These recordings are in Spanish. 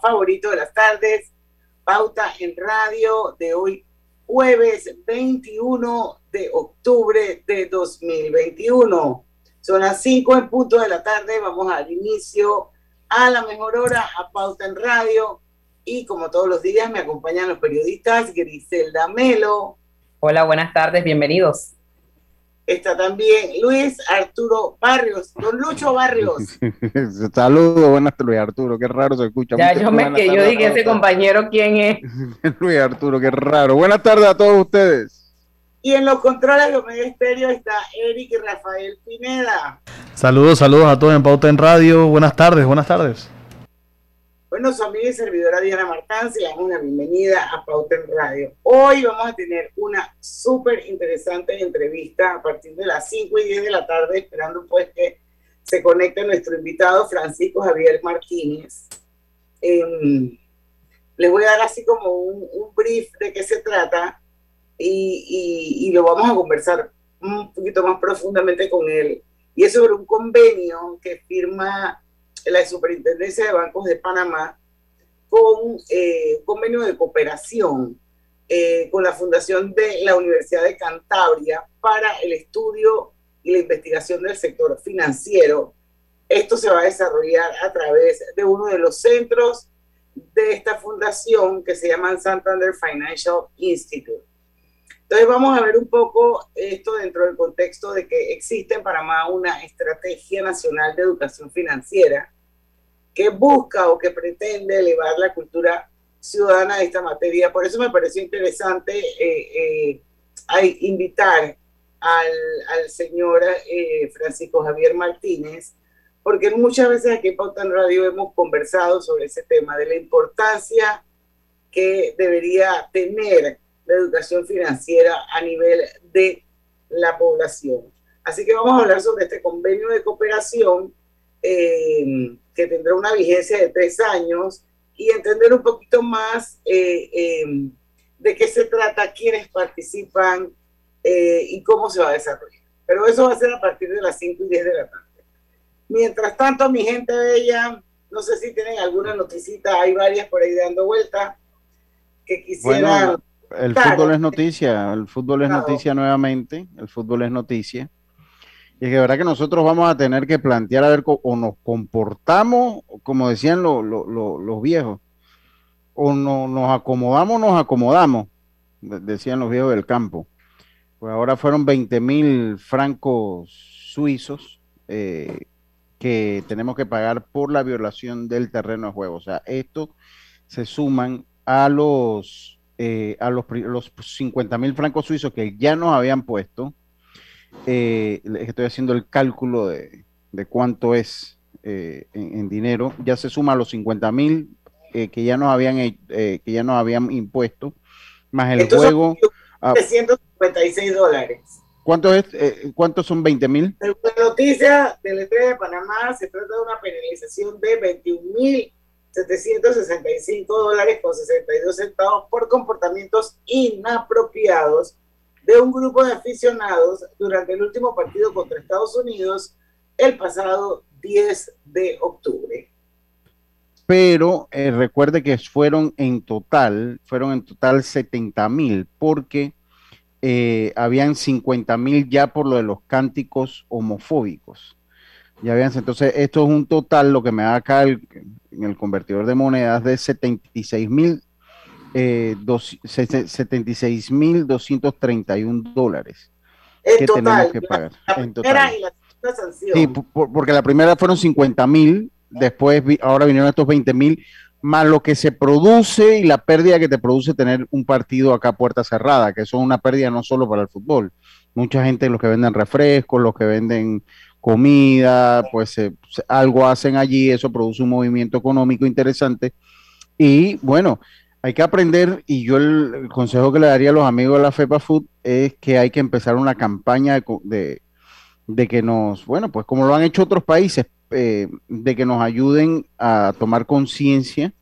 Favorito de las tardes, Pauta en Radio de hoy, jueves 21 de octubre de 2021. Son las 5 en punto de la tarde, vamos al inicio a la mejor hora a Pauta en Radio y como todos los días me acompañan los periodistas Griselda Melo. Hola, buenas tardes, bienvenidos. Está también Luis Arturo Barrios, don Lucho Barrios. Saludos, buenas tardes, Luis Arturo, qué raro se escucha. Ya, yo me que yo dije ese compañero quién es. Luis Arturo, qué raro. Buenas tardes a todos ustedes. Y en los controles de Omega Estéreo está Eric y Rafael Pineda. Saludos, saludos a todos en Pauta en Radio. Buenas tardes, buenas tardes. Bueno, su amiga y servidora Diana Martán, se damos una bienvenida a Pauta en Radio. Hoy vamos a tener una súper interesante entrevista a partir de las 5 y 10 de la tarde, esperando pues que se conecte nuestro invitado Francisco Javier Martínez. Em, les voy a dar así como un, brief de qué se trata y, y lo vamos a conversar un poquito más profundamente con él. Y es sobre un convenio que firma la Superintendencia de Bancos de Panamá con eh, convenio de cooperación eh, con la Fundación de la Universidad de Cantabria para el estudio y la investigación del sector financiero. Esto se va a desarrollar a través de uno de los centros de esta fundación que se llama Santander Financial Institute. Entonces vamos a ver un poco esto dentro del contexto de que existe en Panamá una estrategia nacional de educación financiera que busca o que pretende elevar la cultura ciudadana de esta materia. Por eso me pareció interesante eh, eh, invitar al, señor eh, Francisco Javier Martínez, porque muchas veces aquí en Pauta en Radio hemos conversado sobre ese tema de la importancia que debería tener la educación financiera a nivel de la población. Así que vamos a hablar sobre este convenio de cooperación eh, que tendrá una vigencia de tres años y entender un poquito más eh, eh, de qué se trata, quiénes participan y cómo se va a desarrollar. Pero eso va a ser a partir de las 5 y 10 de la tarde. Mientras tanto, mi gente bella, no sé si tienen alguna noticita, hay varias por ahí dando vuelta que quisiera el fútbol es noticia, el fútbol es noticia nuevamente, el fútbol es noticia. Y es que verdad que nosotros vamos a tener que plantear a ver o nos comportamos, como decían los viejos, o no, nos acomodamos, nos acomodamos, decían los viejos del campo. Pues ahora fueron 20 mil francos suizos eh, que tenemos que pagar por la violación del terreno de juego. O sea, esto se suman a los eh, a los, los 50 mil francos suizos que ya nos habían puesto, eh, estoy haciendo el cálculo de, cuánto es eh, en, dinero, ya se suma a los 50 mil que ya nos habían que ya nos habían impuesto, más el juego. 356 dólares. ¿Cuánto es, ¿Cuántos son 20 mil? La noticia del Estrella de Panamá se trata de una penalización de 21 mil 765 dólares con 62 centavos por comportamientos inapropiados de un grupo de aficionados durante el último partido contra Estados Unidos el pasado 10 de octubre. Pero eh, recuerde que fueron en total, fueron en total 70 mil, porque eh, habían 50 mil ya por lo de los cánticos homofóbicos. Ya vean, entonces esto es un total, lo que me da acá en el convertidor de monedas, de 76 mil eh, 76.231 dólares que tenemos que pagar. en total. Y la sí, porque la primera fueron 50 mil, después ahora vinieron estos 20 mil, más lo que se produce y la pérdida que te produce tener un partido acá puerta cerrada, que eso es una pérdida no solo para el fútbol. Mucha gente, los que venden refrescos, los que venden comida, pues algo hacen allí, eso produce un movimiento económico interesante. Y bueno, hay que aprender, y yo el, consejo que le daría a los amigos de la FEPA Food es que hay que empezar una campaña de, de, que nos, bueno, pues como lo han hecho otros países, eh, de que nos ayuden a tomar conciencia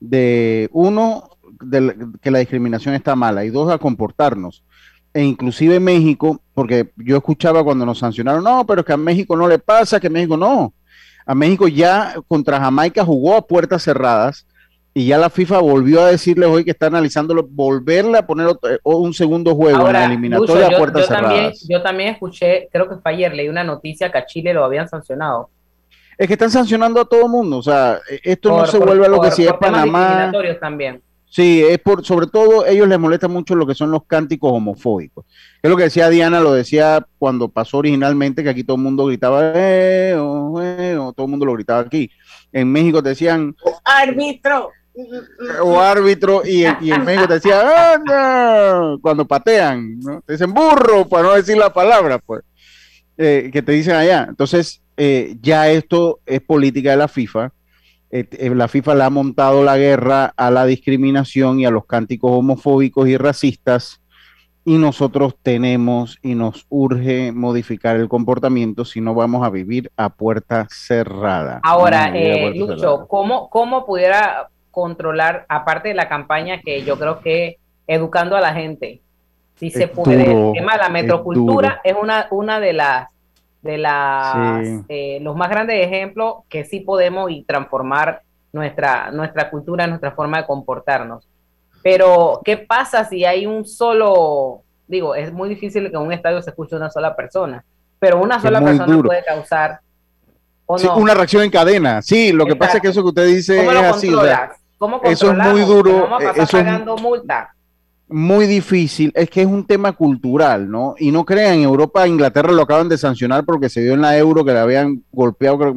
de, uno, de que la discriminación está mala, y dos, a comportarnos e inclusive México, porque yo escuchaba cuando nos sancionaron, no, pero que a México no le pasa, que México no. A México ya contra Jamaica jugó a puertas cerradas y ya la FIFA volvió a decirles hoy que está analizándolo, volverle a poner otro, un segundo juego en la eliminatoria a puertas cerradas. También, yo también escuché, creo que fue ayer, leí una noticia que a Chile lo habían sancionado. Es que están sancionando a todo mundo, o sea, esto no se vuelve a lo que sí es Panamá. También. Sí, es por, sobre todo ellos les molesta mucho lo que son los cánticos homofóbicos. Es lo que decía Diana, lo decía cuando pasó originalmente, que aquí todo el mundo gritaba, eh, oh, eh, oh", todo el mundo lo gritaba aquí. En México te decían, árbitro. O árbitro, y, en México te decían, ¡Anda! cuando patean, ¿no? te dicen burro, para no decir la palabra, pues, eh, que te dicen allá. Entonces, eh, ya esto es política de la FIFA la FIFA le ha montado la guerra a la discriminación y a los cánticos homofóbicos y racistas y nosotros tenemos y nos urge modificar el comportamiento si no vamos a vivir a puerta cerrada. Ahora, eh, Lucho, ¿cómo, ¿cómo pudiera controlar, aparte de la campaña que yo creo que educando a la gente, si se puede, el tema de la metrocultura es, una, una de las de las, eh, los más grandes ejemplos que sí podemos y transformar nuestra, nuestra cultura, nuestra forma de comportarnos. Pero, ¿qué pasa si hay un solo, digo, es muy difícil que en un estadio se escuche una sola persona, pero una sola persona puede causar una reacción en cadena. Sí, lo que pasa es que eso que usted dice es así. eso es muy duro. Vamos a pasar pagando multa muy difícil, es que es un tema cultural, ¿no? Y no crean, en Europa, Inglaterra lo acaban de sancionar porque se dio en la euro que le habían golpeado, creo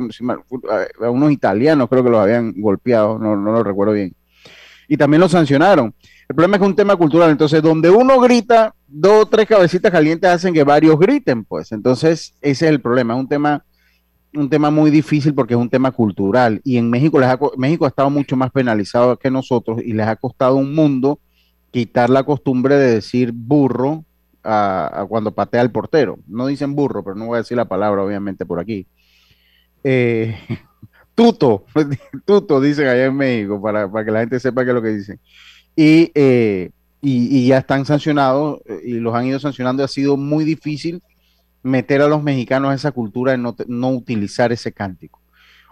a unos italianos creo que los habían golpeado, no, no lo recuerdo bien. Y también lo sancionaron. El problema es que es un tema cultural, entonces donde uno grita, dos o tres cabecitas calientes hacen que varios griten, pues. Entonces, ese es el problema, es un tema un tema muy difícil porque es un tema cultural y en México les ha, México ha estado mucho más penalizado que nosotros y les ha costado un mundo quitar la costumbre de decir burro a, cuando patea el portero. No dicen burro, pero no voy a decir la palabra, obviamente, por aquí. Eh, tuto, tuto, dicen allá en México, para, que la gente sepa qué es lo que dicen. Eh, y, y, ya están sancionados eh, y los han ido sancionando. Ha sido muy difícil meter a los mexicanos a esa cultura de no, no utilizar ese cántico.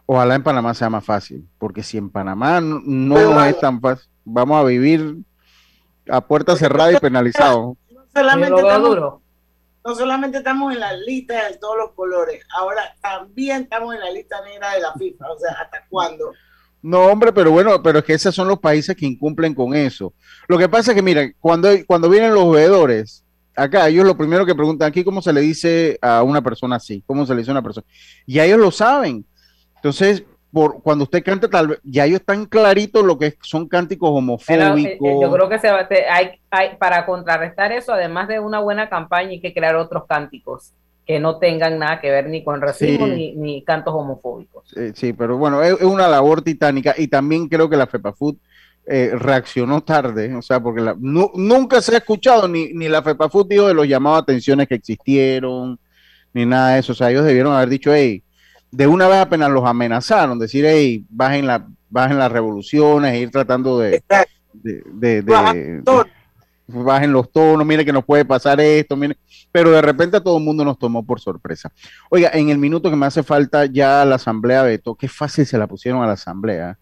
Ojalá en Panamá sea más fácil, porque si en Panamá no, no es tan fácil, vamos a vivir a puerta cerrada y penalizado. No solamente, estamos, no solamente estamos en la lista de todos los colores, ahora también estamos en la lista negra de la FIFA. O sea, ¿hasta cuándo? No, hombre, pero bueno, pero es que esos son los países que incumplen con eso. Lo que pasa es que, miren, cuando, cuando vienen los veedores, acá ellos lo primero que preguntan aquí, ¿cómo se le dice a una persona así? ¿Cómo se le dice a una persona? Y ellos lo saben. Entonces, cuando usted canta, tal vez ya ellos están claritos lo que son cánticos eh, homofóbicos. yo creo que se va, hay, hay, para contrarrestar eso, además de una buena campaña, hay que crear otros cánticos que no tengan nada que ver ni con racismo ni, ni, cantos homofóbicos. sí, pero bueno, es, una labor titánica y también creo que la FEPAFUT eh, reaccionó tarde, o sea, porque la, nunca se ha escuchado ni, ni la FEPAFUT dijo de los llamados atenciones que existieron, ni nada de eso, o sea, ellos debieron haber dicho, hey, de una vez apenas los amenazaron, decir, hey, bajen, la, bajen las revoluciones, e ir tratando de, de, bajen los tonos, mire que nos puede pasar esto, mire, pero de repente a todo el mundo nos tomó por sorpresa. Oiga, en el minuto que me hace falta ya la asamblea Beto, qué fácil se la pusieron a la asamblea,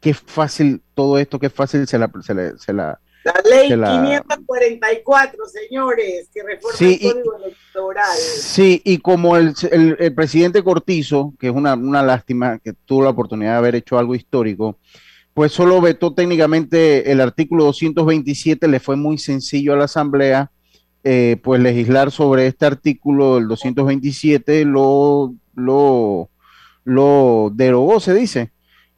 qué fácil todo esto, qué fácil se la, se la la ley 544, señores, que reforma el código electoral. Sí, y como el, presidente Cortizo, que es una, lástima que tuvo la oportunidad de haber hecho algo histórico, pues solo vetó técnicamente el artículo 227, le fue muy sencillo a la Asamblea, eh, pues legislar sobre este artículo del 227, lo, lo, lo derogó, se dice.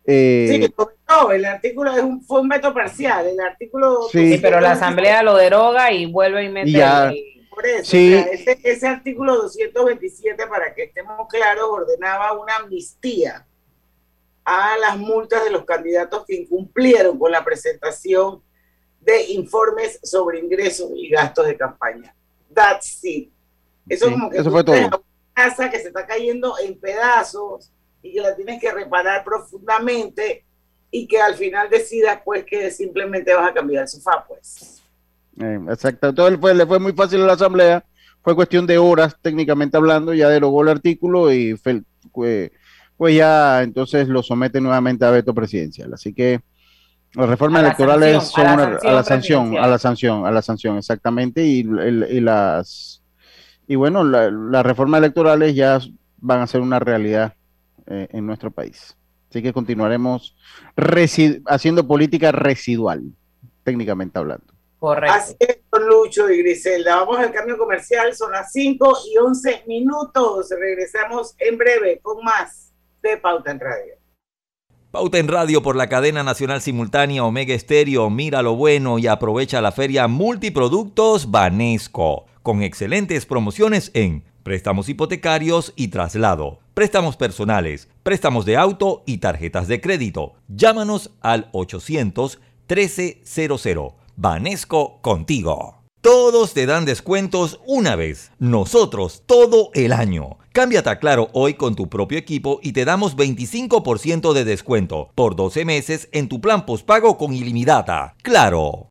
Eh, sí, No, el artículo es un, fue un veto parcial. El artículo. Sí, pero la Asamblea lo deroga y vuelve y mete. Por eso, sí. ese, ese, artículo 227, para que estemos claros, ordenaba una amnistía a las multas de los candidatos que incumplieron con la presentación de informes sobre ingresos y gastos de campaña. That's it. Eso como que eso fue todo. una casa que se está cayendo en pedazos y que la tienes que reparar profundamente y que al final decidas pues que simplemente vas a cambiar el sofá pues. Eh, exacto, entonces fue, le fue muy fácil a la asamblea, fue cuestión de horas técnicamente hablando, ya derogó el artículo y fue, pues ya entonces lo somete nuevamente a veto presidencial. Así que las reformas electorales son a la, sanción, a la sanción, a la sanción, exactamente, y, las y bueno, las reformas electorales ya van a ser una realidad eh, en nuestro país. Así que continuaremos haciendo política residual, técnicamente hablando. Correcto. Así es, Lucho y Griselda. Vamos al cambio comercial, son las 5 y 11 minutos. Regresamos en breve con más de Pauta en Radio. Pauta en Radio por la cadena nacional simultánea Omega Estéreo. Mira lo bueno y aprovecha la feria Multiproductos Banesco, con excelentes promociones en préstamos hipotecarios y traslado, préstamos personales, préstamos de auto y tarjetas de crédito. Llámanos al 800 1300. Banesco contigo. Todos te dan descuentos una vez, nosotros todo el año. Cámbiate a Claro hoy con tu propio equipo y te damos 25% de descuento por 12 meses en tu plan postpago con ilimitada. Claro.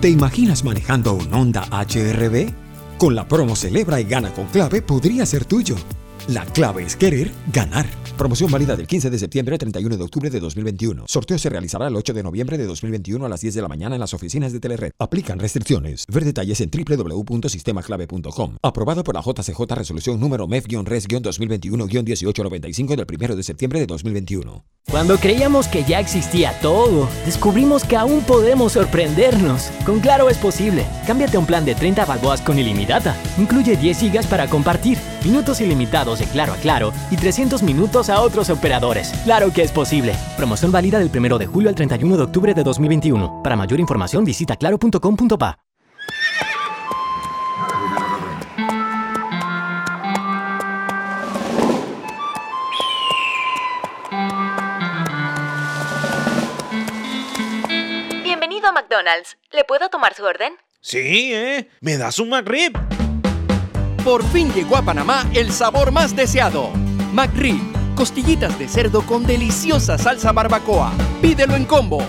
¿Te imaginas manejando un Honda HRB? Con la promo Celebra y Gana con Clave podría ser tuyo. La clave es querer ganar. Promoción válida del 15 de septiembre al 31 de octubre de 2021. Sorteo se realizará el 8 de noviembre de 2021 a las 10 de la mañana en las oficinas de Telered. Aplican restricciones. Ver detalles en www.sistemaclave.com. Aprobado por la JCJ Resolución número MEF-RES-2021-1895 del 1 de septiembre de 2021. Cuando creíamos que ya existía todo, descubrimos que aún podemos sorprendernos. Con Claro es posible. Cámbiate un plan de 30 balboas con ilimitada. Incluye 10 gigas para compartir, minutos ilimitados de Claro a Claro y 300 minutos a otros operadores. Claro que es posible. Promoción válida del 1 de julio al 31 de octubre de 2021. Para mayor información visita claro.com.pa. Bienvenido a McDonald's. ¿Le puedo tomar su orden? Sí, ¿eh? ¿Me das un McRib? Por fin llegó a Panamá el sabor más deseado. McRib costillitas de cerdo con deliciosa salsa barbacoa. Pídelo en combo.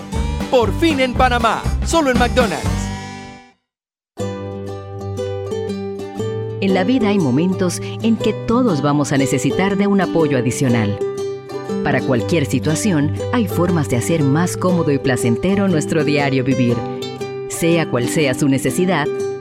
Por fin en Panamá, solo en McDonald's. En la vida hay momentos en que todos vamos a necesitar de un apoyo adicional. Para cualquier situación, hay formas de hacer más cómodo y placentero nuestro diario vivir. Sea cual sea su necesidad,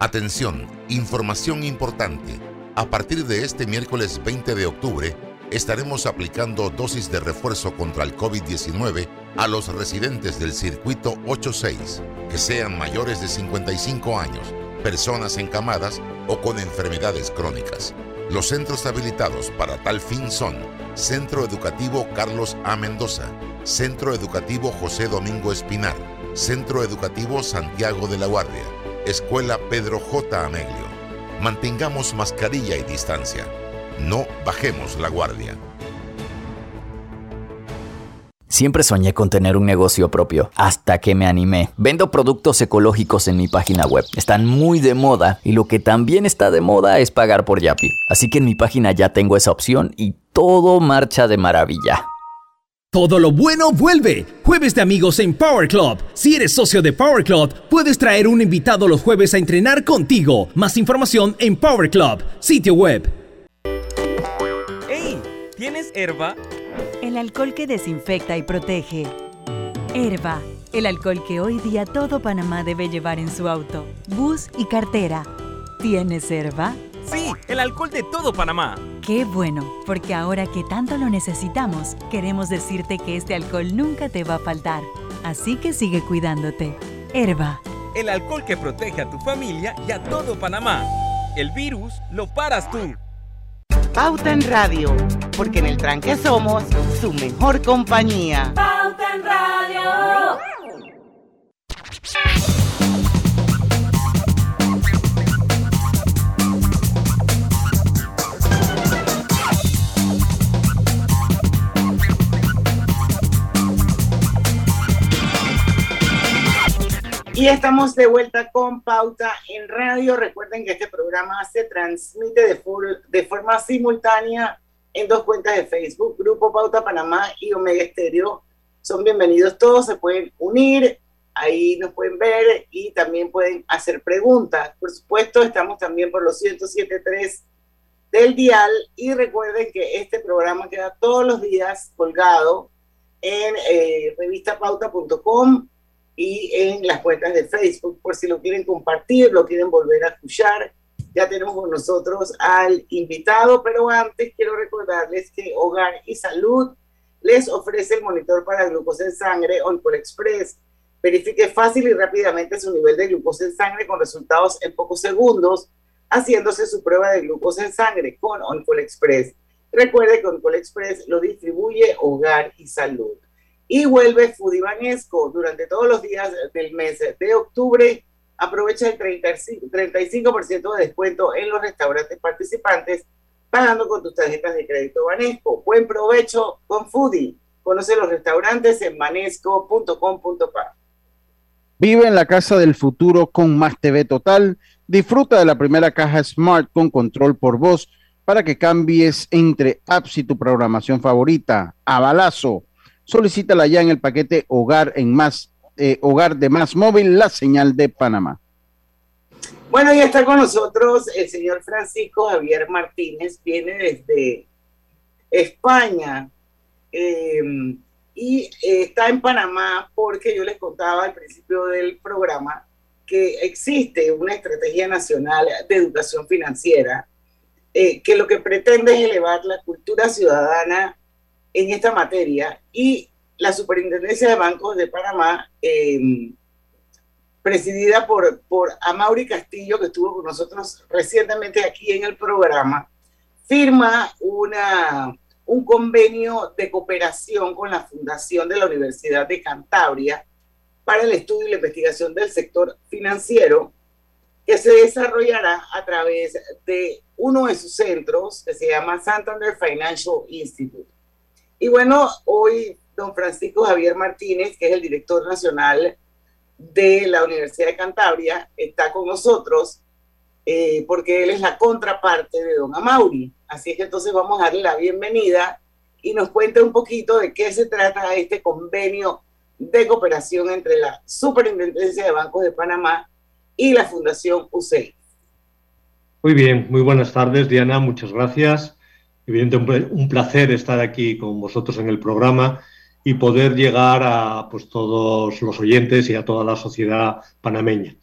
Atención, información importante. A partir de este miércoles 20 de octubre, estaremos aplicando dosis de refuerzo contra el COVID-19 a los residentes del circuito 86, que sean mayores de 55 años, personas encamadas o con enfermedades crónicas. Los centros habilitados para tal fin son Centro Educativo Carlos A. Mendoza, Centro Educativo José Domingo Espinar, Centro Educativo Santiago de la Guardia, Escuela Pedro J. Ameglio. Mantengamos mascarilla y distancia. No bajemos la guardia. Siempre soñé con tener un negocio propio, hasta que me animé. Vendo productos ecológicos en mi página web. Están muy de moda y lo que también está de moda es pagar por Yapi. Así que en mi página ya tengo esa opción y todo marcha de maravilla. Todo lo bueno vuelve. Jueves de amigos en Power Club. Si eres socio de Power Club, puedes traer un invitado los jueves a entrenar contigo. Más información en Power Club, sitio web. ¡Ey! ¿Tienes herba? El alcohol que desinfecta y protege. Herba, el alcohol que hoy día todo Panamá debe llevar en su auto, bus y cartera. ¿Tienes herba? Sí, el alcohol de todo Panamá. Qué bueno, porque ahora que tanto lo necesitamos, queremos decirte que este alcohol nunca te va a faltar. Así que sigue cuidándote. Herba. El alcohol que protege a tu familia y a todo Panamá. El virus lo paras tú. Pauta en Radio, porque en el tranque somos su mejor compañía. Pauta en Radio. Y estamos de vuelta con Pauta en Radio. Recuerden que este programa se transmite de, de forma simultánea en dos cuentas de Facebook, Grupo Pauta Panamá y Omega Estéreo. Son bienvenidos todos, se pueden unir, ahí nos pueden ver y también pueden hacer preguntas. Por supuesto, estamos también por los 107.3 del dial y recuerden que este programa queda todos los días colgado en eh, revistapauta.com y en las cuentas de Facebook, por si lo quieren compartir, lo quieren volver a escuchar. Ya tenemos con nosotros al invitado, pero antes quiero recordarles que Hogar y Salud les ofrece el monitor para glucosa en sangre Oncol Express. Verifique fácil y rápidamente su nivel de glucosa en sangre con resultados en pocos segundos, haciéndose su prueba de glucosa en sangre con Oncol Express. Recuerde que Oncol Express lo distribuye Hogar y Salud. Y vuelve Fudibanesco durante todos los días del mes de octubre. Aprovecha el 35%, 35 de descuento en los restaurantes participantes pagando con tus tarjetas de crédito Banesco. Buen provecho con Foodie. Conoce los restaurantes en banesco.com.pa. Vive en la casa del futuro con Más TV Total. Disfruta de la primera caja Smart con control por voz para que cambies entre apps y tu programación favorita. A balazo Solicítala ya en el paquete Hogar en Más, eh, Hogar de Más Móvil, la señal de Panamá. Bueno, ya está con nosotros el señor Francisco Javier Martínez, viene desde España em, y eh, está en Panamá porque yo les contaba al principio del programa que existe una estrategia nacional de educación financiera eh, que lo que pretende es elevar la cultura ciudadana en esta materia y la Superintendencia de Bancos de Panamá, em, presidida por, por Amaury Castillo, que estuvo con nosotros recientemente aquí en el programa, firma una, un convenio de cooperación con la Fundación de la Universidad de Cantabria para el estudio y la investigación del sector financiero, que se desarrollará a través de uno de sus centros, que se llama Santander Financial Institute. Y bueno, hoy don Francisco Javier Martínez, que es el director nacional de la Universidad de Cantabria, está con nosotros eh, porque él es la contraparte de don Amauri. Así es que entonces vamos a darle la bienvenida y nos cuente un poquito de qué se trata este convenio de cooperación entre la Superintendencia de Bancos de Panamá y la Fundación UCEI. Muy bien, muy buenas tardes, Diana, muchas gracias. Evidentemente, un placer estar aquí con vosotros en el programa y poder llegar a pues, todos los oyentes y a toda la sociedad panameña.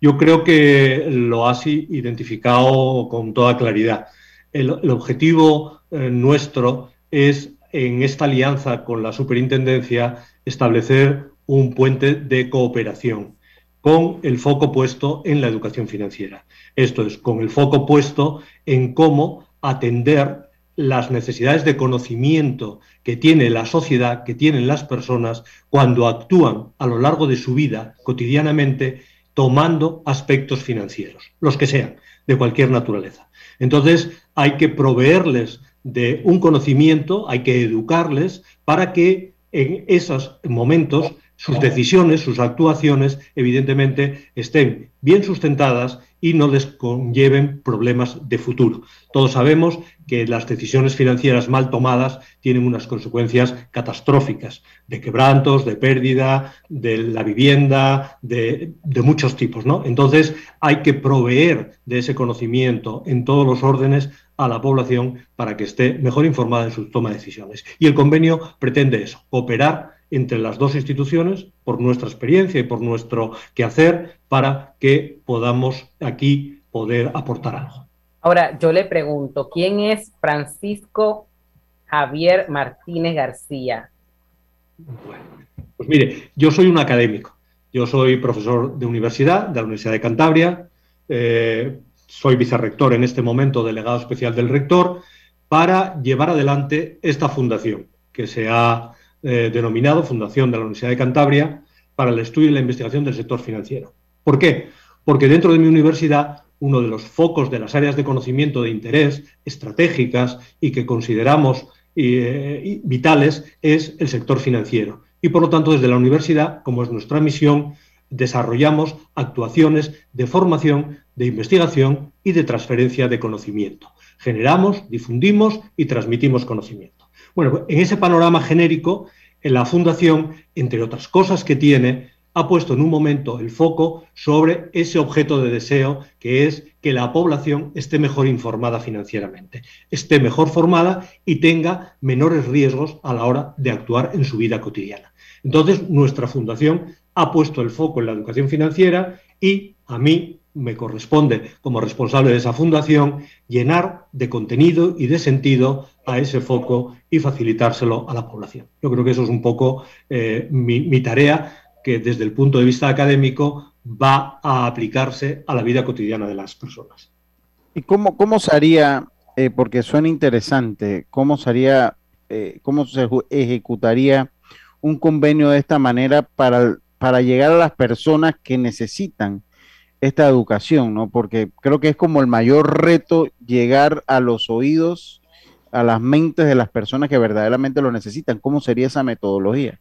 Yo creo que lo has identificado con toda claridad. el, objetivo eh, nuestro es, en esta alianza con la superintendencia, establecer un puente de cooperación con el foco puesto en la educación financiera. Esto es, con el foco puesto en cómo atender las necesidades de conocimiento que tiene la sociedad, que tienen las personas cuando actúan a lo largo de su vida cotidianamente tomando aspectos financieros, los que sean, de cualquier naturaleza. Entonces hay que proveerles de un conocimiento, hay que educarles para que en esos momentos sus decisiones, sus actuaciones, evidentemente, estén bien sustentadas y no les conlleven problemas de futuro. Todos sabemos que las decisiones financieras mal tomadas tienen unas consecuencias catastróficas, de quebrantos, de pérdida, de la vivienda, de, muchos tipos. ¿no? Entonces hay que proveer de ese conocimiento en todos los órdenes a la población para que esté mejor informada en su toma de decisiones. Y el convenio pretende eso, cooperar entre las dos instituciones, por nuestra experiencia y por nuestro quehacer, para que podamos aquí poder aportar algo. Ahora, yo le pregunto, ¿quién es Francisco Javier Martínez García? pues mire, yo soy un académico. Yo soy profesor de universidad, de la Universidad de Cantabria. Eh, soy vicerrector en este momento, delegado especial del rector, para llevar adelante esta fundación que se ha eh, denominado Fundación de la Universidad de Cantabria para el estudio y la investigación del sector financiero. ¿Por qué? Porque dentro de mi universidad uno de los focos de las áreas de conocimiento de interés estratégicas y que consideramos eh, vitales es el sector financiero. Y por lo tanto, desde la universidad, como es nuestra misión, desarrollamos actuaciones de formación, de investigación y de transferencia de conocimiento. Generamos, difundimos y transmitimos conocimiento. Bueno, en ese panorama genérico, en la Fundación, entre otras cosas que tiene, ha puesto en un momento el foco sobre ese objeto de deseo que es que la población esté mejor informada financieramente, esté mejor formada y tenga menores riesgos a la hora de actuar en su vida cotidiana. Entonces, nuestra fundación ha puesto el foco en la educación financiera y a mí me corresponde como responsable de esa fundación llenar de contenido y de sentido a ese foco y facilitárselo a la población. Yo creo que eso es un poco eh, mi, tarea que desde el punto de vista académico va a aplicarse a la vida cotidiana de las personas. ¿Y cómo, cómo se eh, porque suena interesante, cómo se eh, cómo se ejecutaría un convenio de esta manera para, para llegar a las personas que necesitan esta educación, ¿no? Porque creo que es como el mayor reto llegar a los oídos, a las mentes de las personas que verdaderamente lo necesitan. ¿Cómo sería esa metodología?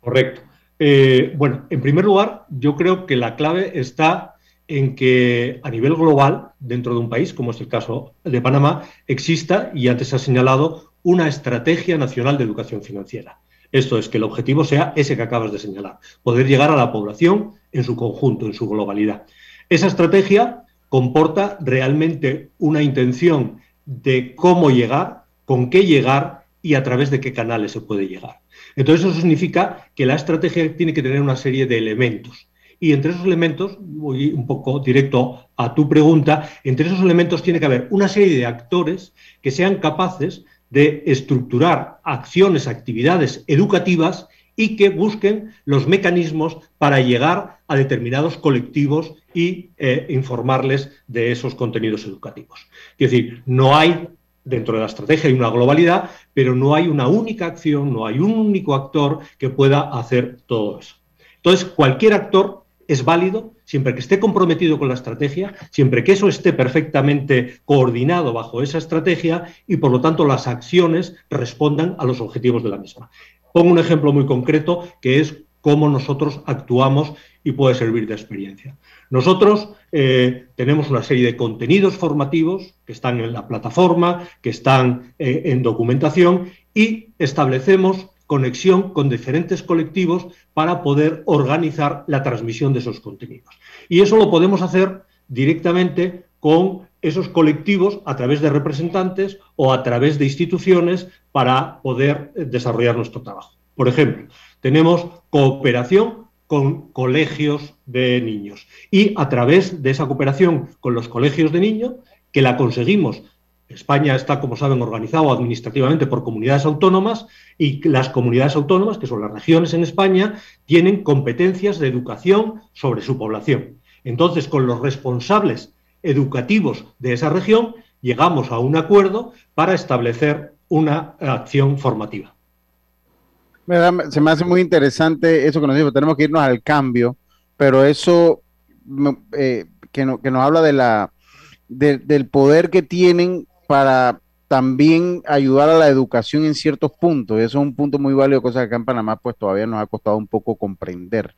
Correcto. Eh, bueno, en primer lugar, yo creo que la clave está en que a nivel global, dentro de un país, como es el caso de Panamá, exista, y antes se ha señalado, una estrategia nacional de educación financiera. Esto es que el objetivo sea ese que acabas de señalar, poder llegar a la población en su conjunto, en su globalidad. Esa estrategia comporta realmente una intención de cómo llegar, con qué llegar y a través de qué canales se puede llegar. Entonces eso significa que la estrategia tiene que tener una serie de elementos. Y entre esos elementos, voy un poco directo a tu pregunta, entre esos elementos tiene que haber una serie de actores que sean capaces de estructurar acciones, actividades educativas y que busquen los mecanismos para llegar a determinados colectivos y eh, informarles de esos contenidos educativos. Es decir, no hay, dentro de la estrategia hay una globalidad, pero no hay una única acción, no hay un único actor que pueda hacer todo eso. Entonces, cualquier actor es válido siempre que esté comprometido con la estrategia, siempre que eso esté perfectamente coordinado bajo esa estrategia y por lo tanto las acciones respondan a los objetivos de la misma. Pongo un ejemplo muy concreto que es cómo nosotros actuamos y puede servir de experiencia. Nosotros eh, tenemos una serie de contenidos formativos que están en la plataforma, que están eh, en documentación y establecemos conexión con diferentes colectivos para poder organizar la transmisión de esos contenidos. Y eso lo podemos hacer directamente con esos colectivos a través de representantes o a través de instituciones para poder eh, desarrollar nuestro trabajo. Por ejemplo, tenemos cooperación con colegios de niños y a través de esa cooperación con los colegios de niños, que la conseguimos España está, como saben, organizado administrativamente por comunidades autónomas y las comunidades autónomas, que son las regiones en España, tienen competencias de educación sobre su población. Entonces, con los responsables educativos de esa región, llegamos a un acuerdo para establecer una acción formativa. Se me hace muy interesante eso que nos dijo, tenemos que irnos al cambio, pero eso eh, que, nos habla de la, del poder que tienen para también ayudar a la educación en ciertos puntos. Eso es un punto muy válido, cosa que acá en Panamá pues todavía nos ha costado un poco comprender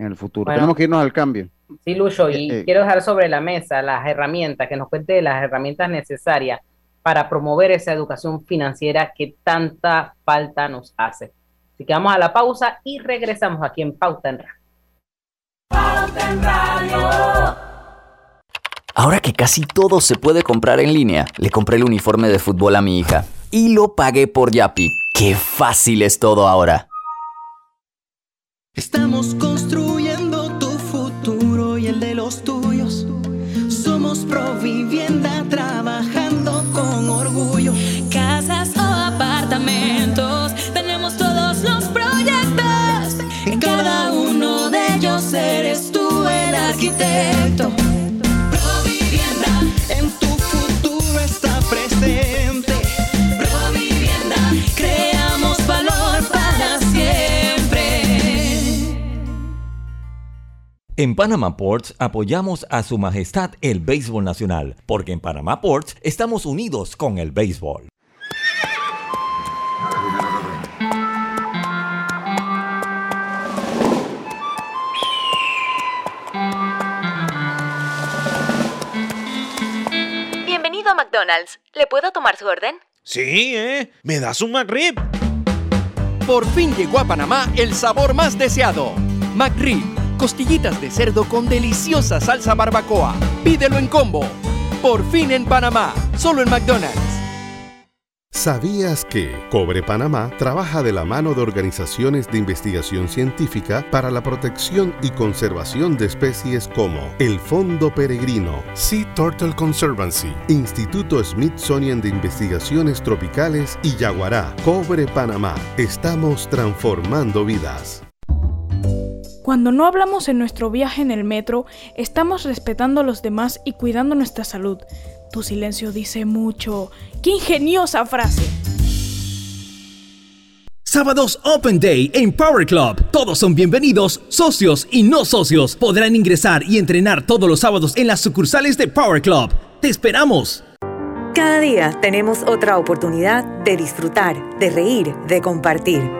en el futuro. Tenemos que irnos al cambio. Sí, Lucho, y eh, eh. quiero dejar sobre la mesa las herramientas, que nos cuente las herramientas necesarias para promover esa educación financiera que tanta falta nos hace. Así que vamos a la pausa y regresamos aquí en Pauta en Radio. Pauta en Radio. Ahora que casi todo se puede comprar en línea, le compré el uniforme de fútbol a mi hija y lo pagué por Yapi. ¡Qué fácil es todo ahora! Estamos construyendo En Panama Ports apoyamos a Su Majestad el Béisbol Nacional, porque en Panama Ports estamos unidos con el béisbol. Bienvenido a McDonald's. ¿Le puedo tomar su orden? Sí, ¿eh? ¿Me das un McRib? Por fin llegó a Panamá el sabor más deseado. McRib costillitas de cerdo con deliciosa salsa barbacoa. Pídelo en combo. Por fin en Panamá, solo en McDonald's. ¿Sabías que Cobre Panamá trabaja de la mano de organizaciones de investigación científica para la protección y conservación de especies como el Fondo Peregrino, Sea Turtle Conservancy, Instituto Smithsonian de Investigaciones Tropicales y Yaguará? Cobre Panamá. Estamos transformando vidas. Cuando no hablamos en nuestro viaje en el metro, estamos respetando a los demás y cuidando nuestra salud. Tu silencio dice mucho. ¡Qué ingeniosa frase! Sábados Open Day en Power Club. Todos son bienvenidos, socios y no socios. Podrán ingresar y entrenar todos los sábados en las sucursales de Power Club. ¡Te esperamos! Cada día tenemos otra oportunidad de disfrutar, de reír, de compartir.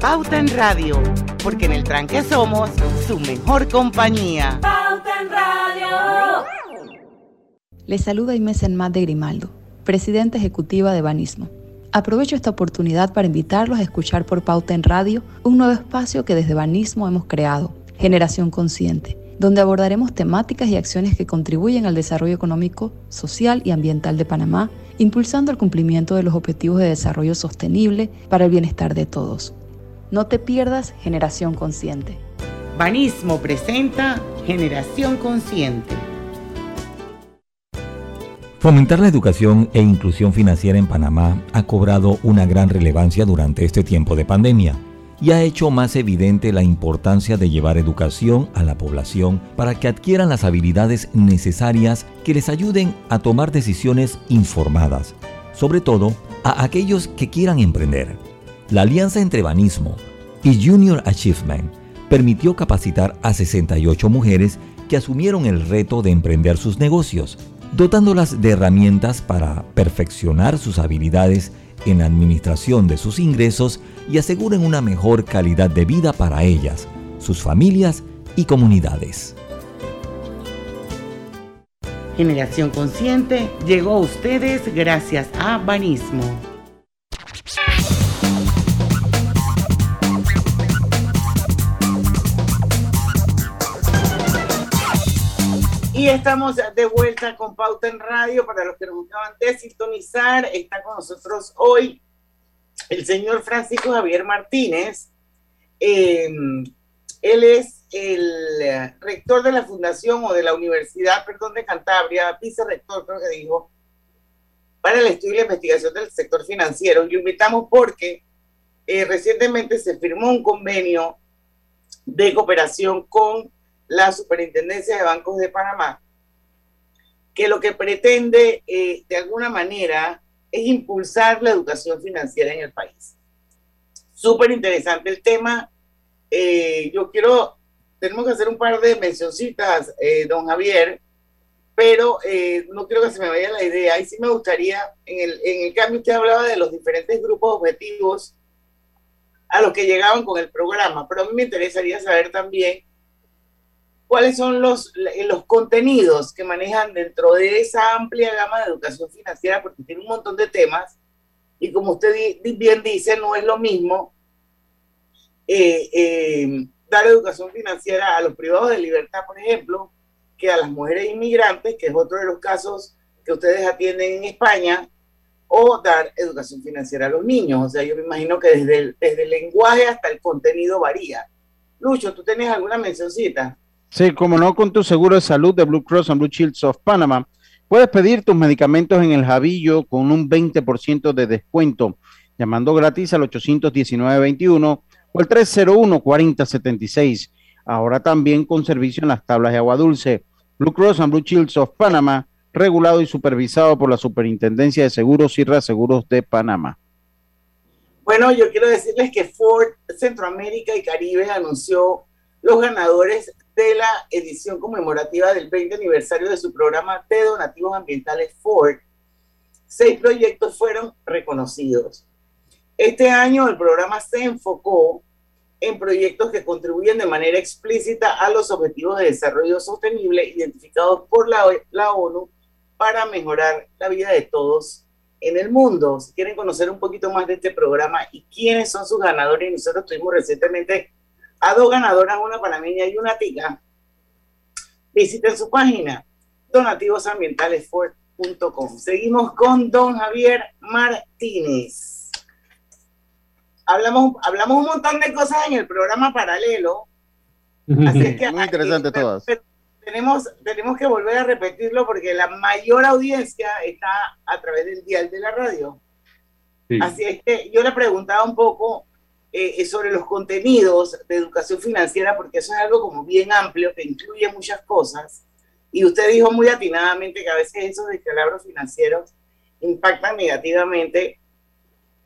Pauta en Radio, porque en el tranque somos su mejor compañía. Pauta en Radio. Les saluda Inés Enmat de Grimaldo, presidenta ejecutiva de Banismo. Aprovecho esta oportunidad para invitarlos a escuchar por Pauta en Radio un nuevo espacio que desde Banismo hemos creado, Generación Consciente, donde abordaremos temáticas y acciones que contribuyen al desarrollo económico, social y ambiental de Panamá, impulsando el cumplimiento de los objetivos de desarrollo sostenible para el bienestar de todos. No te pierdas Generación Consciente. Banismo presenta Generación Consciente. Fomentar la educación e inclusión financiera en Panamá ha cobrado una gran relevancia durante este tiempo de pandemia y ha hecho más evidente la importancia de llevar educación a la población para que adquieran las habilidades necesarias que les ayuden a tomar decisiones informadas, sobre todo a aquellos que quieran emprender. La alianza entre Banismo y Junior Achievement permitió capacitar a 68 mujeres que asumieron el reto de emprender sus negocios dotándolas de herramientas para perfeccionar sus habilidades en la administración de sus ingresos y aseguren una mejor calidad de vida para ellas, sus familias y comunidades. Generación Consciente llegó a ustedes gracias a Banismo. Y estamos de vuelta con Pauta en Radio. Para los que nos acaban de sintonizar, está con nosotros hoy el señor Francisco Javier Martínez. Eh, él es el rector de la Fundación o de la Universidad, perdón, de Cantabria, vicerrector, creo que dijo, para el estudio y la investigación del sector financiero. Y lo invitamos porque eh, recientemente se firmó un convenio de cooperación con la Superintendencia de Bancos de Panamá, que lo que pretende eh, de alguna manera es impulsar la educación financiera en el país. Súper interesante el tema. Eh, yo quiero, tenemos que hacer un par de mencioncitas, eh, don Javier, pero eh, no quiero que se me vaya la idea. Y sí me gustaría, en el, en el cambio usted hablaba de los diferentes grupos objetivos a los que llegaban con el programa, pero a mí me interesaría saber también cuáles son los, los contenidos que manejan dentro de esa amplia gama de educación financiera, porque tiene un montón de temas, y como usted bien dice, no es lo mismo eh, eh, dar educación financiera a los privados de libertad, por ejemplo, que a las mujeres inmigrantes, que es otro de los casos que ustedes atienden en España, o dar educación financiera a los niños. O sea, yo me imagino que desde el, desde lenguaje hasta el contenido varía. Lucho, ¿tú tienes alguna mencioncita? Sí, como no, con tu seguro de salud de Blue Cross and Blue Shields of Panama, puedes pedir tus medicamentos en el Javillo con un 20% de descuento, llamando gratis al 819-21 o el 301-4076. Ahora también con servicio en las tablas de agua dulce. Blue Cross and Blue Shields of Panama, regulado y supervisado por la Superintendencia de Seguros y Reaseguros de Panamá. Bueno, yo quiero decirles que Ford Centroamérica y Caribe anunció los ganadores de la edición conmemorativa del 20 aniversario de su programa de donativos ambientales Ford. Seis proyectos fueron reconocidos. Este año el programa se enfocó en proyectos que contribuyen de manera explícita a los objetivos de desarrollo sostenible identificados por la, la ONU para mejorar la vida de todos en el mundo. Si quieren conocer un poquito más de este programa y quiénes son sus ganadores, nosotros tuvimos recientemente a dos ganadoras, una panameña y una tica, visiten su página donativosambientalesford.com. Seguimos con don Javier Martínez. Hablamos, hablamos un montón de cosas en el programa paralelo. Así que Muy interesante todas. Tenemos, tenemos que volver a repetirlo porque la mayor audiencia está a través del dial de la radio. Así es que yo le preguntaba un poco eh, sobre los contenidos de educación financiera, porque eso es algo como bien amplio que incluye muchas cosas. Y usted dijo muy atinadamente que a veces esos descalabros financieros impactan negativamente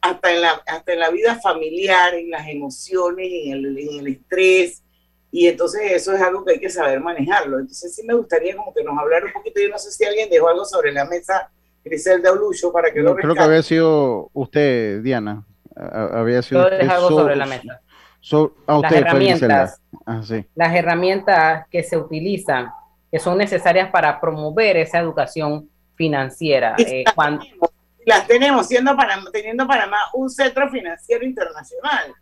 hasta en la, hasta en la vida familiar, en las emociones, en el, en el estrés. Y entonces eso es algo que hay que saber manejarlo. Entonces sí me gustaría como que nos hablara un poquito. Yo no sé si alguien dejó algo sobre la mesa, Griselda Ulucho, para que lo Creo que había sido usted, Diana había sido algo sobre la mesa. las, herramientas, ah, las herramientas que se utilizan, que son necesarias para promover esa educación financiera. Eh, cuando... Las tenemos, siendo para, teniendo Panamá un centro financiero internacional.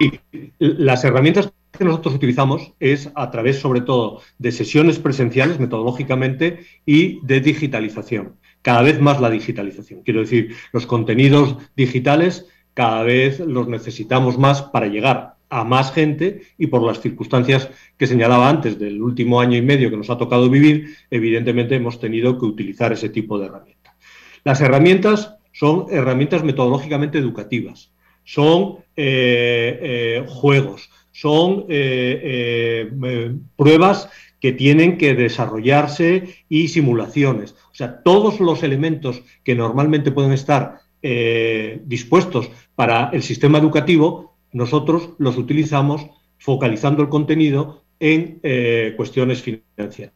Y las herramientas que nosotros utilizamos es a través sobre todo de sesiones presenciales metodológicamente y de digitalización cada vez más la digitalización. Quiero decir, los contenidos digitales cada vez los necesitamos más para llegar a más gente y por las circunstancias que señalaba antes del último año y medio que nos ha tocado vivir, evidentemente hemos tenido que utilizar ese tipo de herramientas. Las herramientas son herramientas metodológicamente educativas, son eh, eh, juegos, son eh, pruebas que tienen que desarrollarse y simulaciones. O sea, todos los elementos que normalmente pueden estar eh, dispuestos para el sistema educativo, nosotros los utilizamos focalizando el contenido en eh, cuestiones financieras.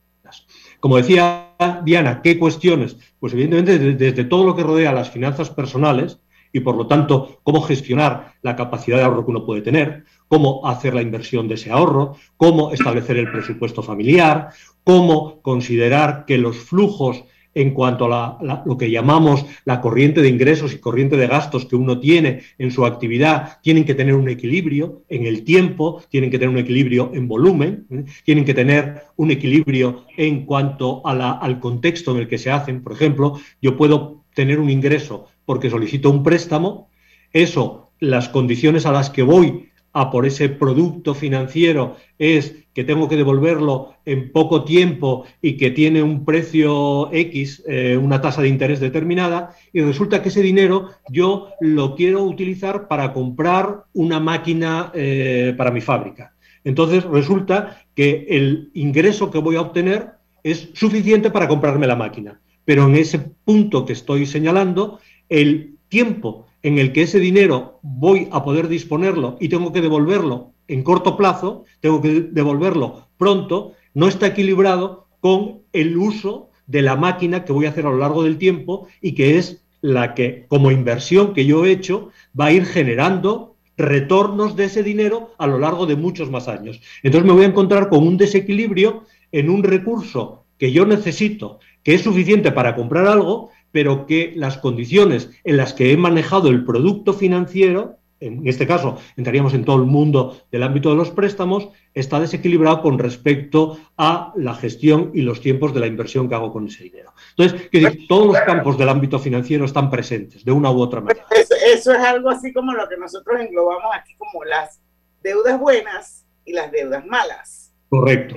Como decía Diana, ¿qué cuestiones? Pues evidentemente desde, desde, todo lo que rodea las finanzas personales y por lo tanto cómo gestionar la capacidad de ahorro que uno puede tener, cómo hacer la inversión de ese ahorro, cómo establecer el presupuesto familiar, cómo considerar que los flujos en cuanto a lo que llamamos la corriente de ingresos y corriente de gastos que uno tiene en su actividad, tienen que tener un equilibrio en el tiempo, tienen que tener un equilibrio en volumen, ¿eh? tienen que tener un equilibrio en cuanto al contexto en el que se hacen. Por ejemplo, yo puedo tener un ingreso porque solicito un préstamo, eso, las condiciones a las que voy a por ese producto financiero es que tengo que devolverlo en poco tiempo y que tiene un precio X, eh, una tasa de interés determinada, y resulta que ese dinero yo lo quiero utilizar para comprar una máquina eh, para mi fábrica. Entonces resulta que el ingreso que voy a obtener es suficiente para comprarme la máquina, pero en ese punto que estoy señalando, el tiempo en el que ese dinero voy a poder disponerlo y tengo que devolverlo en corto plazo, tengo que devolverlo pronto, no está equilibrado con el uso de la máquina que voy a hacer a lo largo del tiempo y que es la que, como inversión que yo he hecho, va a ir generando retornos de ese dinero a lo largo de muchos más años. Entonces me voy a encontrar con un desequilibrio en un recurso que yo necesito, que es suficiente para comprar algo, pero que las condiciones en las que he manejado el producto financiero, en este caso entraríamos en todo el mundo del ámbito de los préstamos, está desequilibrado con respecto a la gestión y los tiempos de la inversión que hago con ese dinero. Entonces, todos los campos del ámbito financiero están presentes de una u otra manera. Eso, eso es algo así como lo que nosotros englobamos aquí como las deudas buenas y las deudas malas. Correcto.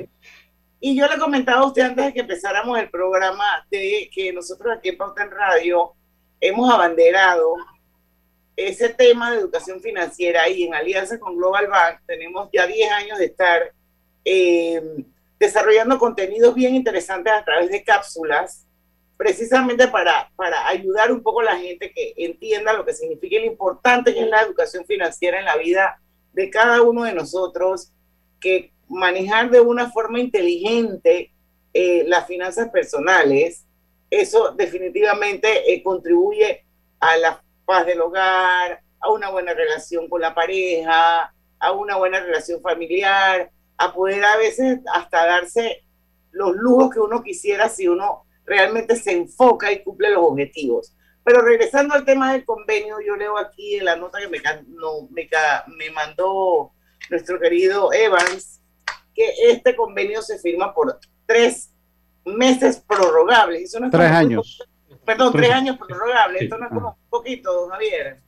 Y yo le comentaba a usted antes de que empezáramos el programa de que nosotros aquí en Pauta en Radio hemos abanderado ese tema de educación financiera y en alianza con Global Bank tenemos ya 10 años de estar eh, desarrollando contenidos bien interesantes a través de cápsulas, precisamente para, para ayudar un poco a la gente que entienda lo que significa y lo importante que es la educación financiera en la vida de cada uno de nosotros, que manejar de una forma inteligente eh, las finanzas personales, eso definitivamente eh, contribuye a la paz del hogar, a una buena relación con la pareja, a una buena relación familiar, a poder a veces hasta darse los lujos que uno quisiera si uno realmente se enfoca y cumple los objetivos. Pero regresando al tema del convenio, yo leo aquí en la nota que me, me, me mandó nuestro querido Evans, que este convenio se firma por tres meses prorrogables. tres años. perdón, tres, años prorrogables. Esto no es como un poquito, don Javier.